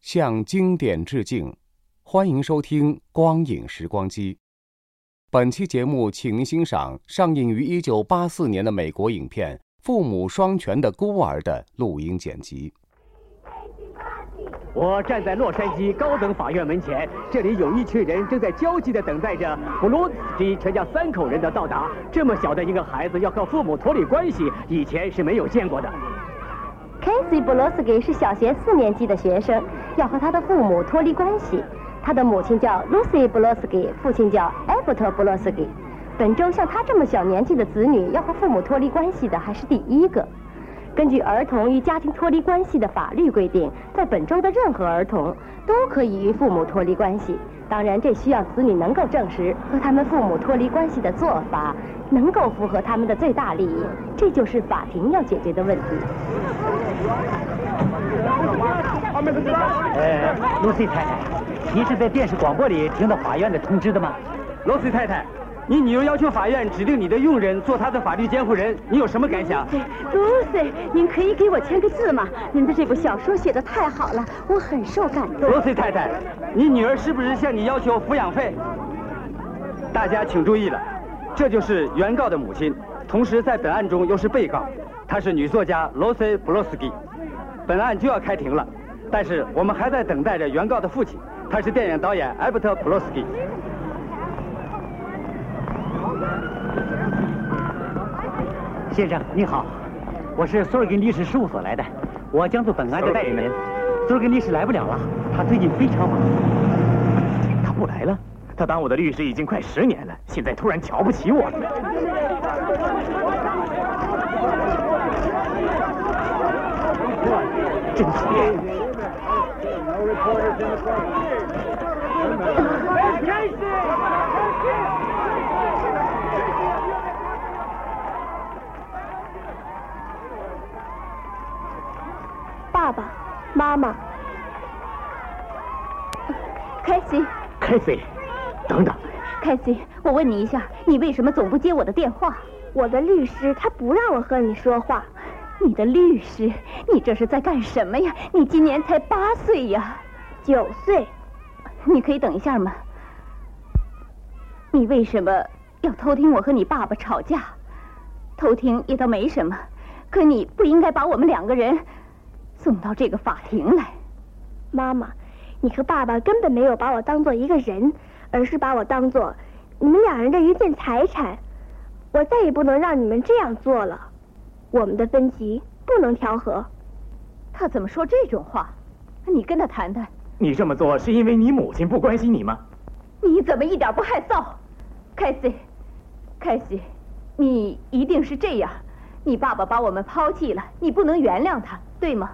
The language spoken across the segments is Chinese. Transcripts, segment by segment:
向经典致敬。欢迎收听《光影时光机》。本期节目，请您欣赏上映于一九八四年的美国影片《父母双全的孤儿》的录音剪辑。我站在洛杉矶高等法院门前，这里有一群人正在焦急地等待着布鲁斯基全家三口人的到达。这么小的一个孩子要和父母脱离关系，以前是没有见过的。Casey Blosky 是小学四年级的学生，要和他的父母脱离关系。他的母亲叫 Lucy Blosky，，父亲叫艾伯特布罗斯基。本周像他这么小年纪的子女要和父母脱离关系的还是第一个。根据儿童与家庭脱离关系的法律规定，在本州的任何儿童都可以与父母脱离关系。当然，这需要子女能够证实和他们父母脱离关系的做法能够符合他们的最大利益，这就是法庭要解决的问题。呃，露西太太，你是在电视广播里听到法院的通知的吗？露西太太，你女儿要求法院指定你的佣人做她的法律监护人，你有什么感想？Lucy，您可以给我签个字吗？您的这部小说写的太好了，我很受感动。罗西太太，你女儿是不是向你要求抚养费？大家请注意了，这就是原告的母亲，同时在本案中又是被告，她是女作家罗西布罗斯基。本案就要开庭了，但是我们还在等待着原告的父亲，他是电影导演艾伯特普罗斯基。先生你好，我是苏尔根律师事务所来的，我将做本案的代理人。苏尔根律师来不了了，他最近非常忙。他不来了？他当我的律师已经快十年了，现在突然瞧不起我了。真讨厌！爸爸妈妈，凯西，凯西，等等，凯西，我问你一下，你为什么总不接我的电话？我的律师他不让我和你说话。你的律师，你这是在干什么呀？你今年才八岁呀，九岁。你可以等一下吗？你为什么要偷听我和你爸爸吵架？偷听也倒没什么，可你不应该把我们两个人送到这个法庭来。妈妈，你和爸爸根本没有把我当做一个人，而是把我当做你们两人的一件财产。我再也不能让你们这样做了。我们的分歧不能调和。他怎么说这种话？你跟他谈谈。你这么做是因为你母亲不关心你吗？你怎么一点不害臊？凯西，凯西，你一定是这样。你爸爸把我们抛弃了，你不能原谅他，对吗？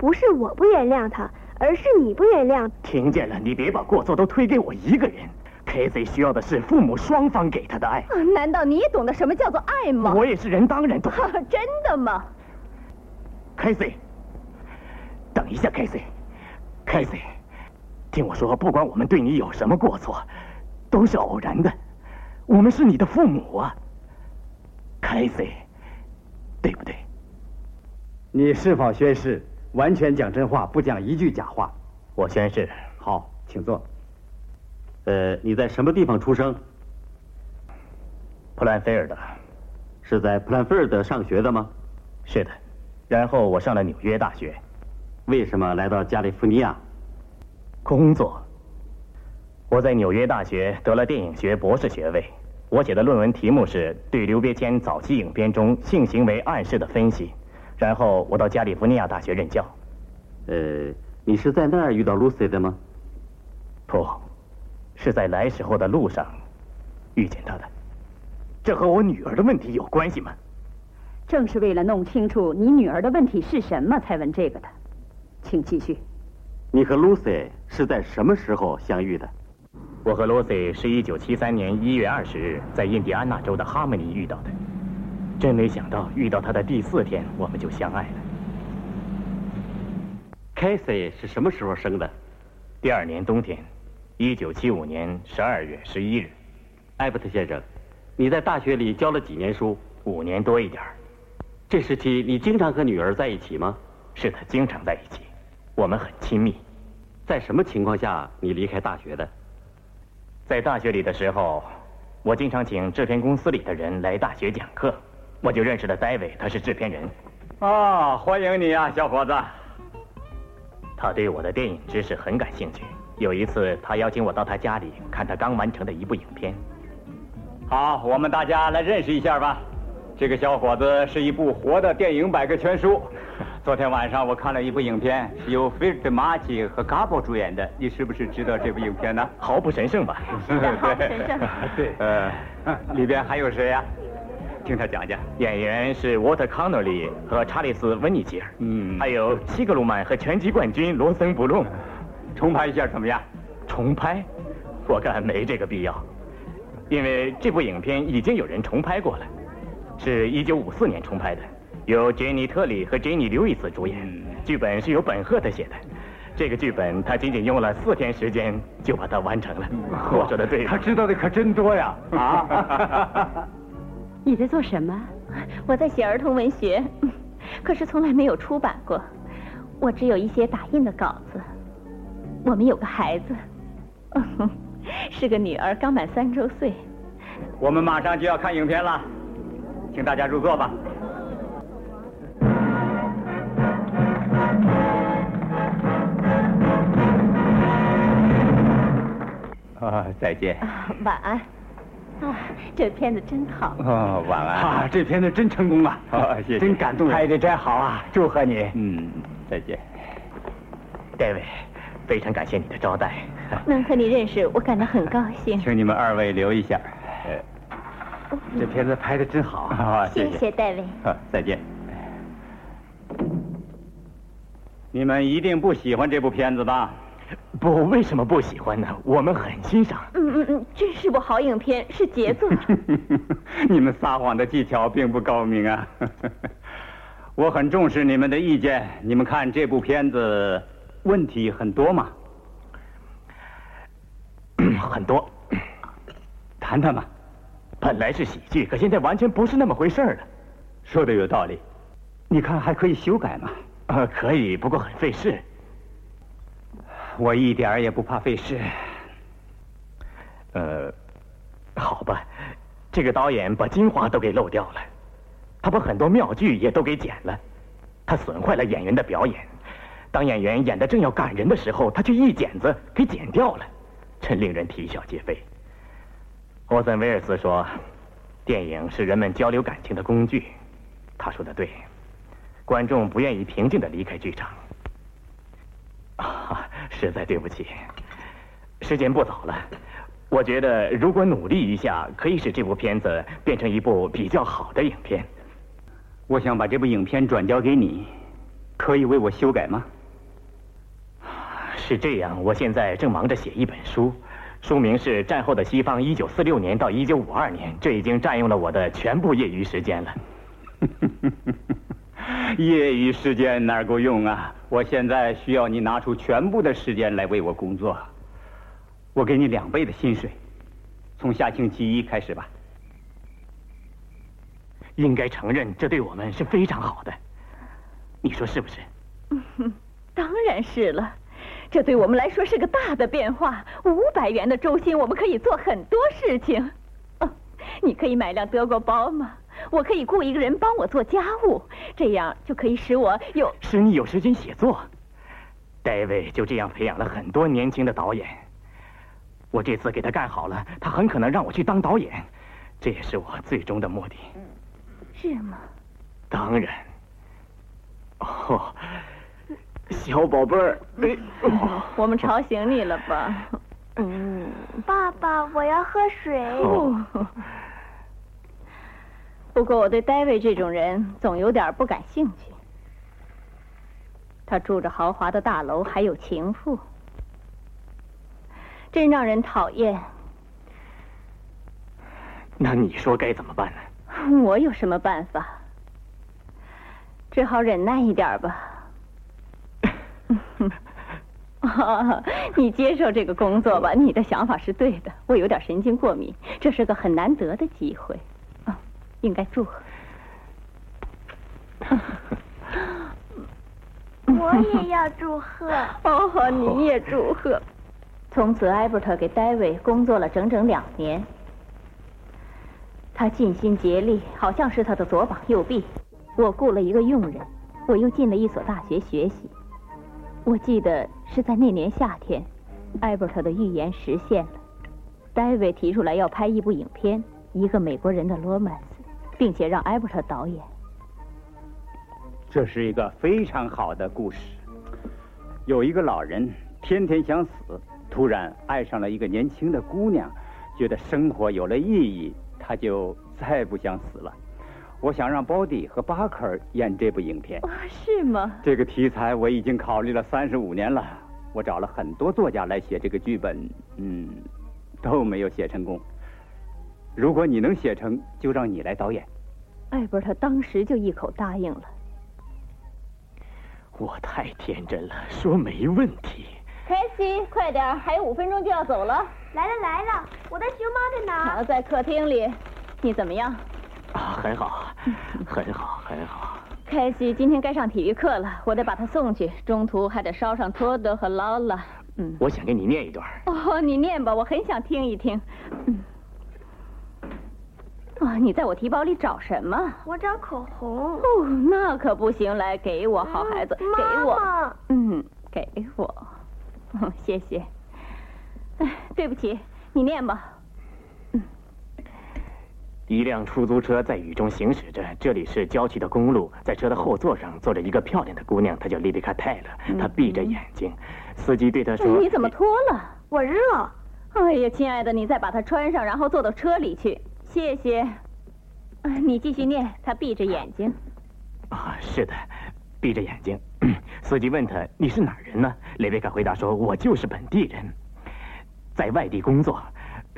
不是我不原谅他，而是你不原谅。听见了，你别把过错都推给我一个人。Casey 需要的是父母双方给他的爱。难道你也懂得什么叫做爱吗？我也是人，当然懂。真的吗？Casey，等一下，Casey，Casey，听我说，不管我们对你有什么过错，都是偶然的。我们是你的父母啊，Casey，对不对？你是否宣誓完全讲真话，不讲一句假话？我宣誓。好，请坐。呃，你在什么地方出生？普兰菲尔德。是在普兰菲尔德上学的吗？是的。然后我上了纽约大学。为什么来到加利福尼亚？工作。我在纽约大学得了电影学博士学位。我写的论文题目是对刘别谦早期影片中性行为暗示的分析。然后我到加利福尼亚大学任教。呃，你是在那儿遇到 Lucy 的吗？不，是在来时候的路上遇见她的。这和我女儿的问题有关系吗？正是为了弄清楚你女儿的问题是什么，才问这个的。请继续。你和 Lucy 是在什么时候相遇的？我和 Lucy 是一九七三年一月二十日在印第安纳州的哈姆尼遇到的。真没想到，遇到他的第四天，我们就相爱了。Casey 是什么时候生的？第二年冬天，一九七五年十二月十一日。艾伯特先生，你在大学里教了几年书？五年多一点这时期你经常和女儿在一起吗？是的，经常在一起，我们很亲密。在什么情况下你离开大学的？在大学里的时候，我经常请制片公司里的人来大学讲课，我就认识了戴维，他是制片人。啊，欢迎你啊，小伙子。他对我的电影知识很感兴趣。有一次，他邀请我到他家里看他刚完成的一部影片。好，我们大家来认识一下吧。这个小伙子是一部活的电影百科全书。昨天晚上我看了一部影片，是由菲尔德马吉和嘎波主演的。你是不是知道这部影片呢？毫不神圣吧？毫不神圣。对。呃，里边还有谁呀？听他讲讲。演员是沃特康诺里和查理斯温尼吉尔。嗯。还有西格鲁曼和拳击冠军罗森布隆。重拍一下怎么样？重拍？我看没这个必要，因为这部影片已经有人重拍过了。是一九五四年重拍的，由杰尼特里和杰尼刘易斯主演，剧本是由本赫特写的。这个剧本他仅仅用了四天时间就把它完成了。我说的对，他知道的可真多呀！啊，你在做什么？我在写儿童文学，可是从来没有出版过。我只有一些打印的稿子。我们有个孩子，是个女儿，刚满三周岁。我们马上就要看影片了。请大家入座吧。啊，再见。晚安。啊，这片子真好。哦，晚安。啊，这片子真成功啊！啊，谢谢。真感动拍的真好啊！祝贺你。嗯，再见。戴维，非常感谢你的招待。能和你认识，我感到很高兴。请你们二位留一下。这片子拍的真好啊！谢谢戴维。啊，再见。你们一定不喜欢这部片子吧？不，为什么不喜欢呢？我们很欣赏。嗯嗯嗯，真是部好影片，是杰作。你们撒谎的技巧并不高明啊！我很重视你们的意见。你们看这部片子问题很多吗？很多。谈谈吧。本来是喜剧，可现在完全不是那么回事了。说的有道理，你看还可以修改吗？呃，可以，不过很费事。我一点也不怕费事。呃，好吧，这个导演把精华都给漏掉了，他把很多妙句也都给剪了，他损坏了演员的表演。当演员演的正要感人的时候，他却一剪子给剪掉了，真令人啼笑皆非。沃森·威尔斯说：“电影是人们交流感情的工具。”他说的对，观众不愿意平静的离开剧场。啊，实在对不起，时间不早了。我觉得如果努力一下，可以使这部片子变成一部比较好的影片。我想把这部影片转交给你，可以为我修改吗？是这样，我现在正忙着写一本书。书名是《战后的西方：一九四六年到一九五二年》，这已经占用了我的全部业余时间了。业余时间哪够用啊！我现在需要你拿出全部的时间来为我工作。我给你两倍的薪水，从下星期一开始吧。应该承认，这对我们是非常好的。你说是不是？当然是了。这对我们来说是个大的变化。五百元的周薪，我们可以做很多事情。哦，你可以买辆德国包吗？我可以雇一个人帮我做家务，这样就可以使我有使你有时间写作。戴维就这样培养了很多年轻的导演。我这次给他干好了，他很可能让我去当导演，这也是我最终的目的。是吗？当然。哦，小宝贝儿，哎，我们吵醒你了吧？嗯，爸爸，我要喝水。不过我对戴维这种人总有点不感兴趣。他住着豪华的大楼，还有情妇，真让人讨厌。那你说该怎么办呢？我有什么办法？只好忍耐一点吧。你接受这个工作吧，你的想法是对的。我有点神经过敏，这是个很难得的机会，啊，应该祝贺。我也要祝贺。哦，你也祝贺。从此，艾伯特给戴维工作了整整两年。他尽心竭力，好像是他的左膀右臂。我雇了一个佣人，我又进了一所大学学习。我记得是在那年夏天，艾伯特的预言实现了。戴维提出来要拍一部影片，一个美国人的罗曼斯，并且让艾伯特导演。这是一个非常好的故事。有一个老人天天想死，突然爱上了一个年轻的姑娘，觉得生活有了意义，他就再不想死了。我想让包迪和巴克尔演这部影片。是吗？这个题材我已经考虑了三十五年了，我找了很多作家来写这个剧本，嗯，都没有写成功。如果你能写成，就让你来导演。艾伯特当时就一口答应了。我太天真了，说没问题。凯西，快点，还有五分钟就要走了。来了来了，我的熊猫在哪？在客厅里。你怎么样？啊，很好，很好，很好。凯西，今天该上体育课了，我得把他送去，中途还得捎上托德和劳拉。嗯，我想给你念一段。哦，你念吧，我很想听一听。嗯。啊！你在我提包里找什么？我找口红。哦，那可不行！来，给我，好孩子，给我。嗯，给我。谢谢。哎，对不起，你念吧。嗯。一辆出租车在雨中行驶着，这里是郊区的公路，在车的后座上坐着一个漂亮的姑娘，她叫丽贝卡泰勒，她闭着眼睛。司机对她说：“你怎么脱了？我热。”哎呀，亲爱的，你再把它穿上，然后坐到车里去。谢谢。你继续念。他闭着眼睛。啊，是的，闭着眼睛。司机问他：“你是哪儿人呢？”雷贝卡回答说：“我就是本地人，在外地工作。”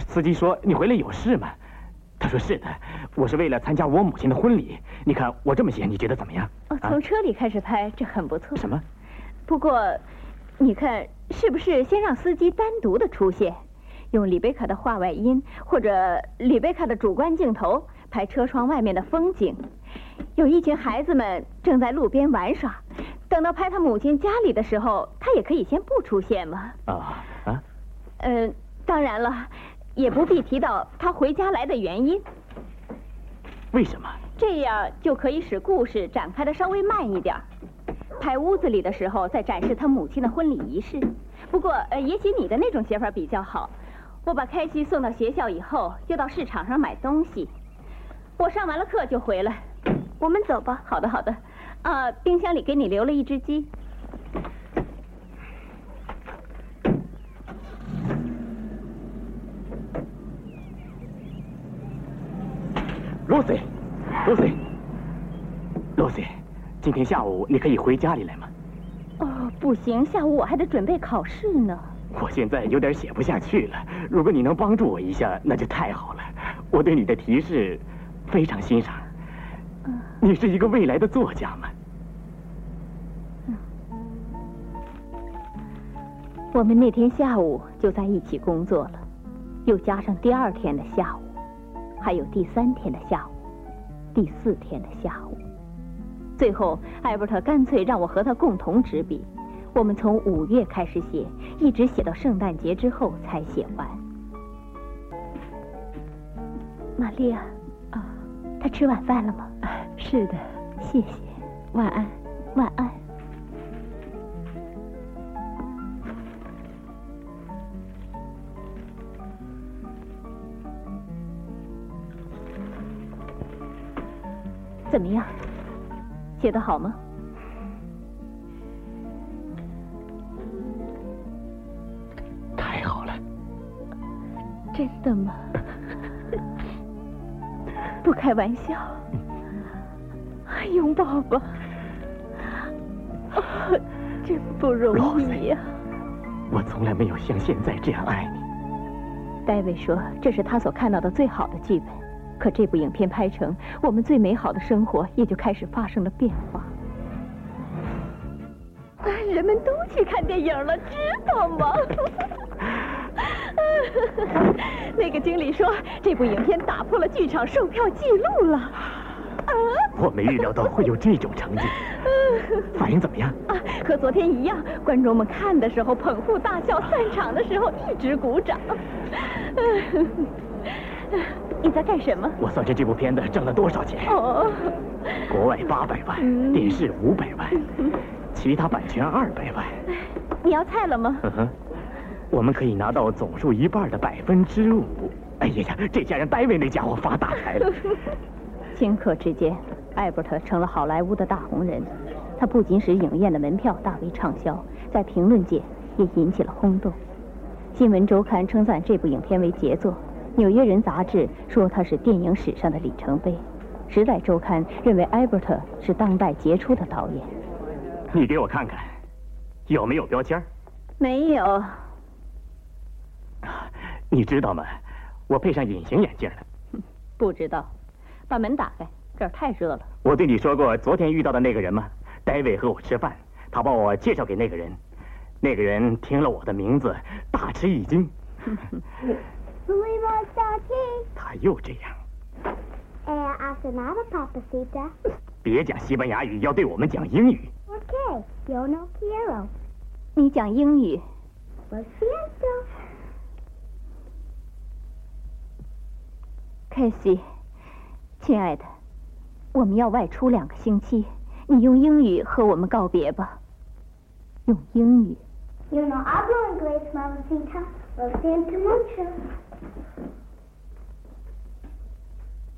司机说：“你回来有事吗？”他说：“是的，我是为了参加我母亲的婚礼。你看我这么写，你觉得怎么样？”哦，从车里开始拍，这很不错。什么？不过，你看是不是先让司机单独的出现？用李贝卡的画外音，或者李贝卡的主观镜头拍车窗外面的风景。有一群孩子们正在路边玩耍。等到拍他母亲家里的时候，他也可以先不出现吗？啊啊。嗯，当然了，也不必提到他回家来的原因。为什么？这样就可以使故事展开的稍微慢一点。拍屋子里的时候，再展示他母亲的婚礼仪式。不过，呃，也许你的那种写法比较好。我把开西送到学校以后，就到市场上买东西。我上完了课就回来。我们走吧。好的，好的。啊，冰箱里给你留了一只鸡。Lucy，Lucy，今天下午你可以回家里来吗？哦，不行，下午我还得准备考试呢。我现在有点写不下去了，如果你能帮助我一下，那就太好了。我对你的提示非常欣赏。你是一个未来的作家吗？我们那天下午就在一起工作了，又加上第二天的下午，还有第三天的下午，第四天的下午，最后艾伯特干脆让我和他共同执笔。我们从五月开始写，一直写到圣诞节之后才写完。玛利亚，啊，他吃晚饭了吗？是的，谢谢。晚安，晚安。怎么样？写的好吗？真的吗？不开玩笑，拥抱吧。真不容易呀！我从来没有像现在这样爱你。戴维说这是他所看到的最好的剧本，可这部影片拍成，我们最美好的生活也就开始发生了变化。人们都去看电影了，知道吗？那个经理说这部影片打破了剧场售票记录了。我没预料到会有这种成绩，反应怎么样？啊，和昨天一样，观众们看的时候捧腹大笑，散场的时候一直鼓掌。你在干什么？我算着这部片子挣了多少钱。哦，国外八百万，电视五百万，其他版权二百万。你要菜了吗？嗯哼，我们可以拿到总数一半的百分之五。哎呀呀，这下让戴维那家伙发大财了。顷刻之间，艾伯特成了好莱坞的大红人。他不仅使影院的门票大为畅销，在评论界也引起了轰动。新闻周刊称赞这部影片为杰作，《纽约人》杂志说它是电影史上的里程碑，《时代周刊》认为艾伯特是当代杰出的导演。你给我看看，有没有标签？没有。你知道吗？我配上隐形眼镜了。不知道。把门打开，这儿太热了。我对你说过昨天遇到的那个人吗？戴维和我吃饭，他把我介绍给那个人，那个人听了我的名字，大吃一惊。他又这样。别讲西班牙语，要对我们讲英语 ok you know kiyo。你讲英语。凯西。亲爱的，我们要外出两个星期，你用英语和我们告别吧。用英语。you know i've learned great mama sina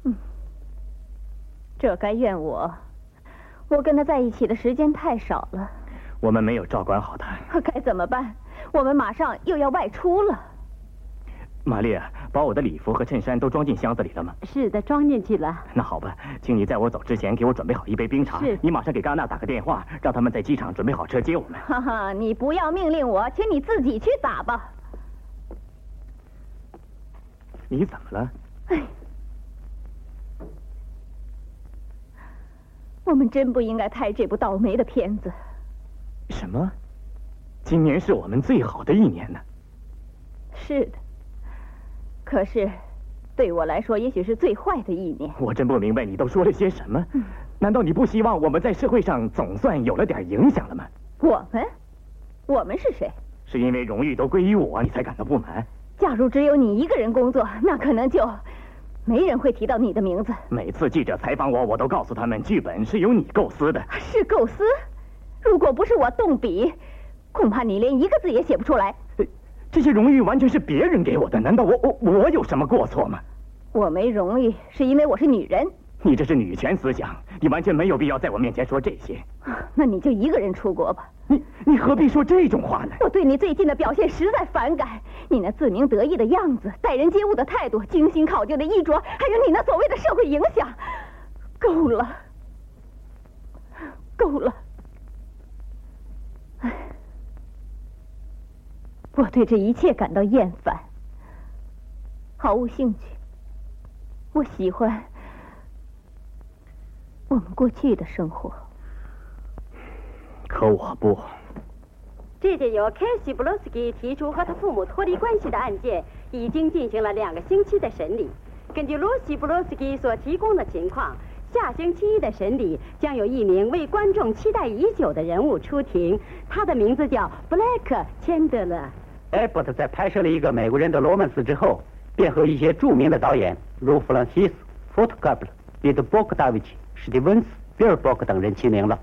嗯，这该怨我，我跟他在一起的时间太少了。我们没有照管好他。该怎么办？我们马上又要外出了。玛丽，把我的礼服和衬衫都装进箱子里了吗？是的，装进去了。那好吧，请你在我走之前给我准备好一杯冰茶。是。你马上给戛纳打个电话，让他们在机场准备好车接我们。哈哈，你不要命令我，请你自己去打吧。你怎么了？哎，我们真不应该拍这部倒霉的片子。什么？今年是我们最好的一年呢。是的。可是，对我来说，也许是最坏的一年。我真不明白你都说了些什么？难道你不希望我们在社会上总算有了点影响了吗？我们，我们是谁？是因为荣誉都归于我，你才感到不满？假如只有你一个人工作，那可能就没人会提到你的名字。每次记者采访我，我都告诉他们，剧本是由你构思的。是构思？如果不是我动笔，恐怕你连一个字也写不出来。这些荣誉完全是别人给我的，难道我我我有什么过错吗？我没荣誉，是因为我是女人。你这是女权思想，你完全没有必要在我面前说这些。那你就一个人出国吧。你你何必说这种话呢？我对你最近的表现实在反感，你那自鸣得意的样子，待人接物的态度，精心考究的衣着，还有你那所谓的社会影响，够了，够了。我对这一切感到厌烦，毫无兴趣。我喜欢我们过去的生活，可我不。这件由凯西·布洛斯基提出和他父母脱离关系的案件，已经进行了两个星期的审理。根据罗西·布洛斯基所提供的情况，下星期一的审理将有一名为观众期待已久的人物出庭，他的名字叫布莱克·钱德勒。艾伯特在拍摄了一个美国人的罗曼史之后，便和一些著名的导演如弗朗西斯·福特卡布、彼得·波克达维奇、史蒂文斯·比尔伯克等人齐名了。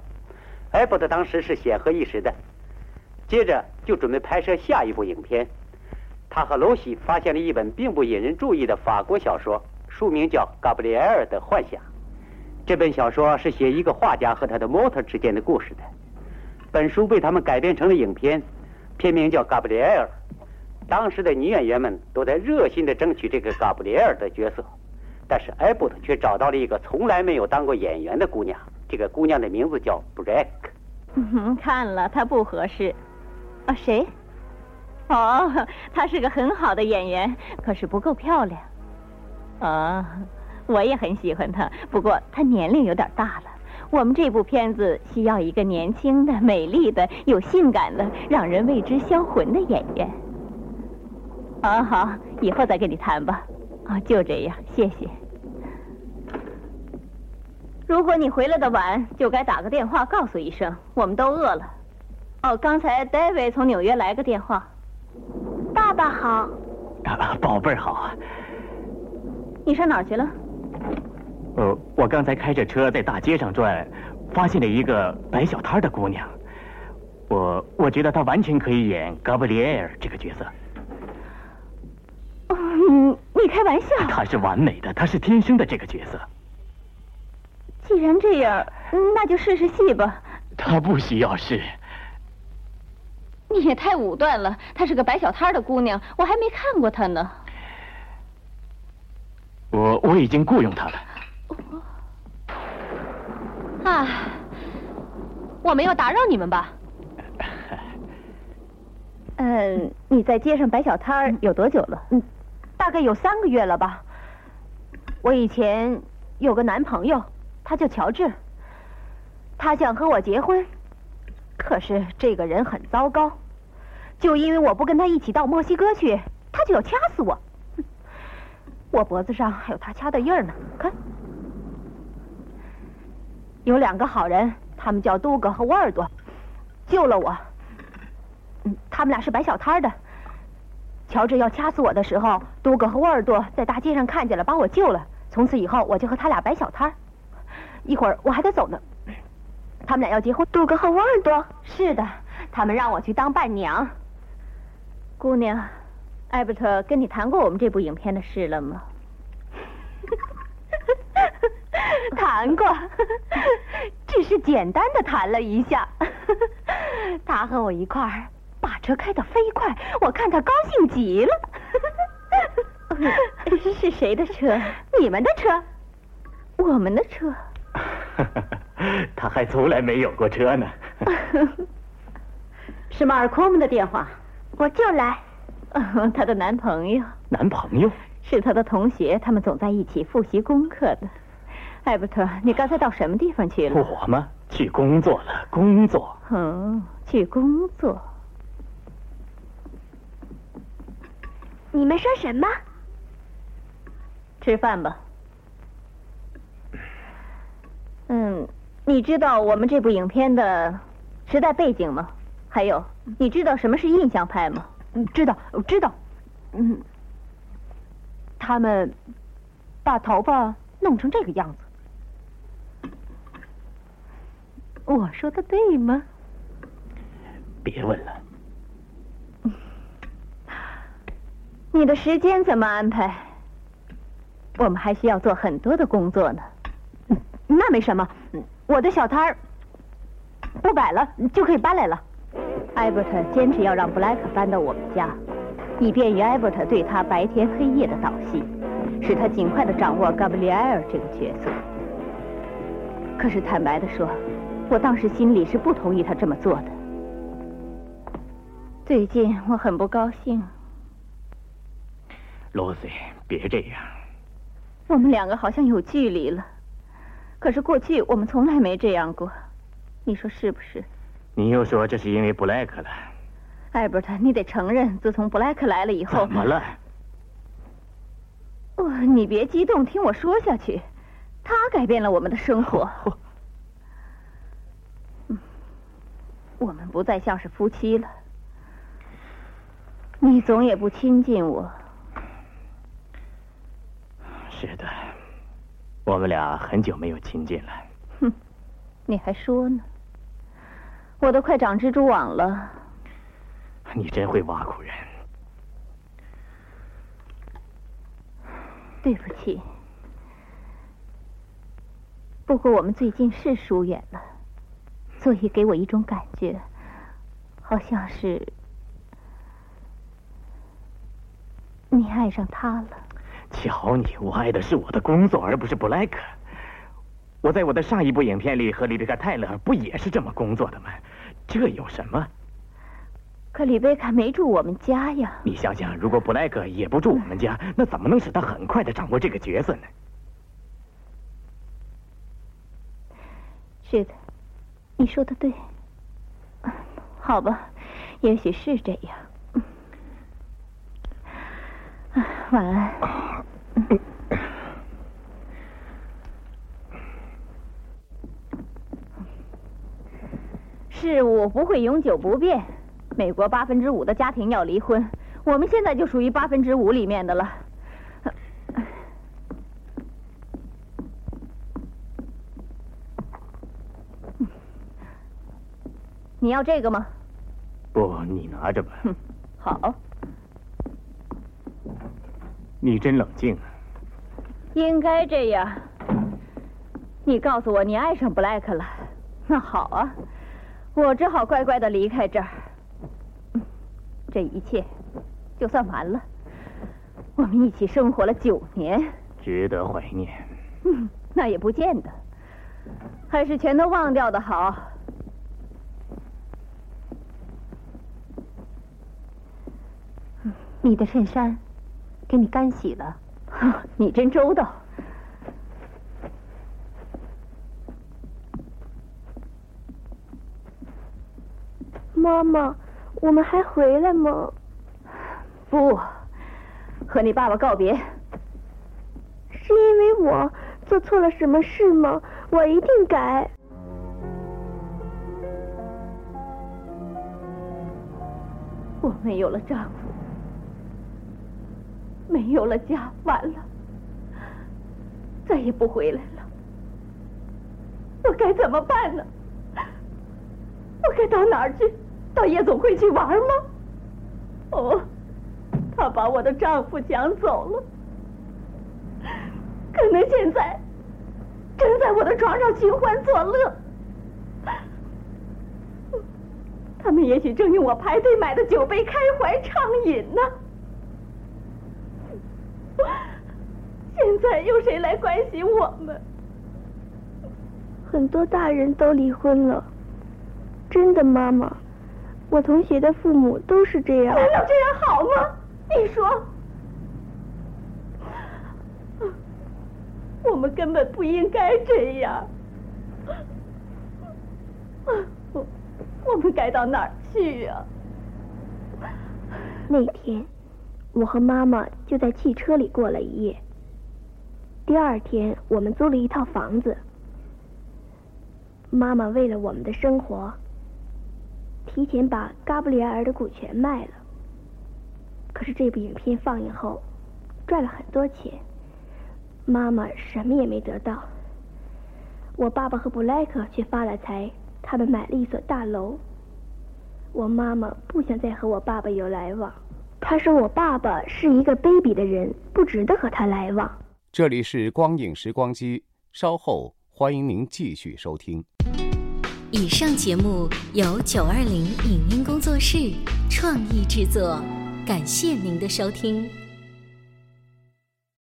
艾伯特当时是显赫一时的，接着就准备拍摄下一部影片。他和罗西发现了一本并不引人注意的法国小说，书名叫《嘎布里埃尔的幻想》。这本小说是写一个画家和他的模特之间的故事的。本书被他们改编成了影片，片名叫《嘎布里埃尔》。当时的女演员们都在热心的争取这个嘎布里埃尔的角色，但是艾伯特却找到了一个从来没有当过演员的姑娘。这个姑娘的名字叫布莱克。嗯，看了，她不合适。啊，谁？哦，她是个很好的演员，可是不够漂亮。啊，我也很喜欢她，不过她年龄有点大了。我们这部片子需要一个年轻的、美丽的、有性感的、让人为之销魂的演员。啊，好，以后再跟你谈吧。啊，就这样，谢谢。如果你回来的晚，就该打个电话告诉一声，我们都饿了。哦，刚才 David 从纽约来个电话。爸爸好。啊，宝贝儿好啊。你上哪儿去了？呃，我刚才开着车在大街上转，发现了一个摆小摊的姑娘。我我觉得她完全可以演嘎布里埃尔这个角色。哦，你开玩笑？她是完美的，她是天生的这个角色。既然这样，那就试试戏吧。她不需要试。你也太武断了！她是个摆小摊的姑娘，我还没看过她呢。我我已经雇佣她了。啊，我没有打扰你们吧？嗯，你在街上摆小摊儿有多久了？嗯，大概有三个月了吧。我以前有个男朋友，他叫乔治，他想和我结婚，可是这个人很糟糕，就因为我不跟他一起到墨西哥去，他就要掐死我。我脖子上还有他掐的印儿呢，看。有两个好人，他们叫杜格和沃尔多，救了我。他们俩是摆小摊的。乔治要掐死我的时候，杜格和沃尔多在大街上看见了，把我救了。从此以后，我就和他俩摆小摊一会儿我还得走呢。他们俩要结婚。杜格和沃尔多？是的，他们让我去当伴娘。姑娘，艾伯特跟你谈过我们这部影片的事了吗？谈过，只是简单的谈了一下。他和我一块儿把车开得飞快，我看他高兴极了。是谁的车？你们的车？我们的车？他还从来没有过车呢。是马尔科姆的电话，我就来。她的男朋友。男朋友？是他的同学，他们总在一起复习功课的。艾伯特，你刚才到什么地方去了？我吗？去工作了，工作。嗯，去工作。你们说什么？吃饭吧。嗯，你知道我们这部影片的时代背景吗？还有，你知道什么是印象派吗？嗯，知道，知道。嗯。他们把头发弄成这个样子，我说的对吗？别问了。你的时间怎么安排？我们还需要做很多的工作呢。那没什么，我的小摊儿不摆了就可以搬来了。艾伯特坚持要让布莱克搬到我们家。以便于艾伯特对他白天黑夜的导戏，使他尽快的掌握嘎布里埃尔这个角色。可是坦白的说，我当时心里是不同意他这么做的。最近我很不高兴。罗西，别这样。我们两个好像有距离了，可是过去我们从来没这样过，你说是不是？你又说这是因为布莱克了。艾伯特，你得承认，自从布莱克来了以后，怎么了？哦，你别激动，听我说下去。他改变了我们的生活。我们不再像是夫妻了。你总也不亲近我。是的，我们俩很久没有亲近了。哼，你还说呢？我都快长蜘蛛网了。你真会挖苦人。对不起，不过我们最近是疏远了，所以给我一种感觉，好像是你爱上他了。瞧你，我爱的是我的工作，而不是布莱克。我在我的上一部影片里和里贝卡·泰勒不也是这么工作的吗？这有什么？可里贝卡没住我们家呀。你想想，如果布莱克也不住我们家，那怎么能使他很快的掌握这个角色呢？是的，你说的对。好吧，也许是这样。晚安。事物不会永久不变。美国八分之五的家庭要离婚，我们现在就属于八分之五里面的了。你要这个吗？不，你拿着吧。哼好。你真冷静啊。应该这样。你告诉我你爱上布莱克了，那好啊，我只好乖乖的离开这儿。这一切就算完了。我们一起生活了九年，值得怀念。嗯，那也不见得，还是全都忘掉的好。你的衬衫给你干洗了，你真周到。妈妈，我们还回来吗？不，和你爸爸告别。是因为我做错了什么事吗？我一定改。我没有了丈夫。没有了家，完了，再也不回来了。我该怎么办呢？我该到哪儿去？到夜总会去玩吗？哦，他把我的丈夫抢走了，可能现在正在我的床上寻欢作乐。他们也许正用我排队买的酒杯开怀畅饮呢。现在有谁来关心我们？很多大人都离婚了，真的，妈妈。我同学的父母都是这样。难道这样好吗？你说，我们根本不应该这样。我我们该到哪儿去呀？那天，我和妈妈就在汽车里过了一夜。第二天，我们租了一套房子。妈妈为了我们的生活，提前把嘎布里埃尔的股权卖了。可是这部影片放映后，赚了很多钱，妈妈什么也没得到。我爸爸和布莱克却发了财，他们买了一所大楼。我妈妈不想再和我爸爸有来往，她说我爸爸是一个卑鄙的人，不值得和他来往。这里是光影时光机，稍后欢迎您继续收听。以上节目由九二零影音工作室创意制作，感谢您的收听。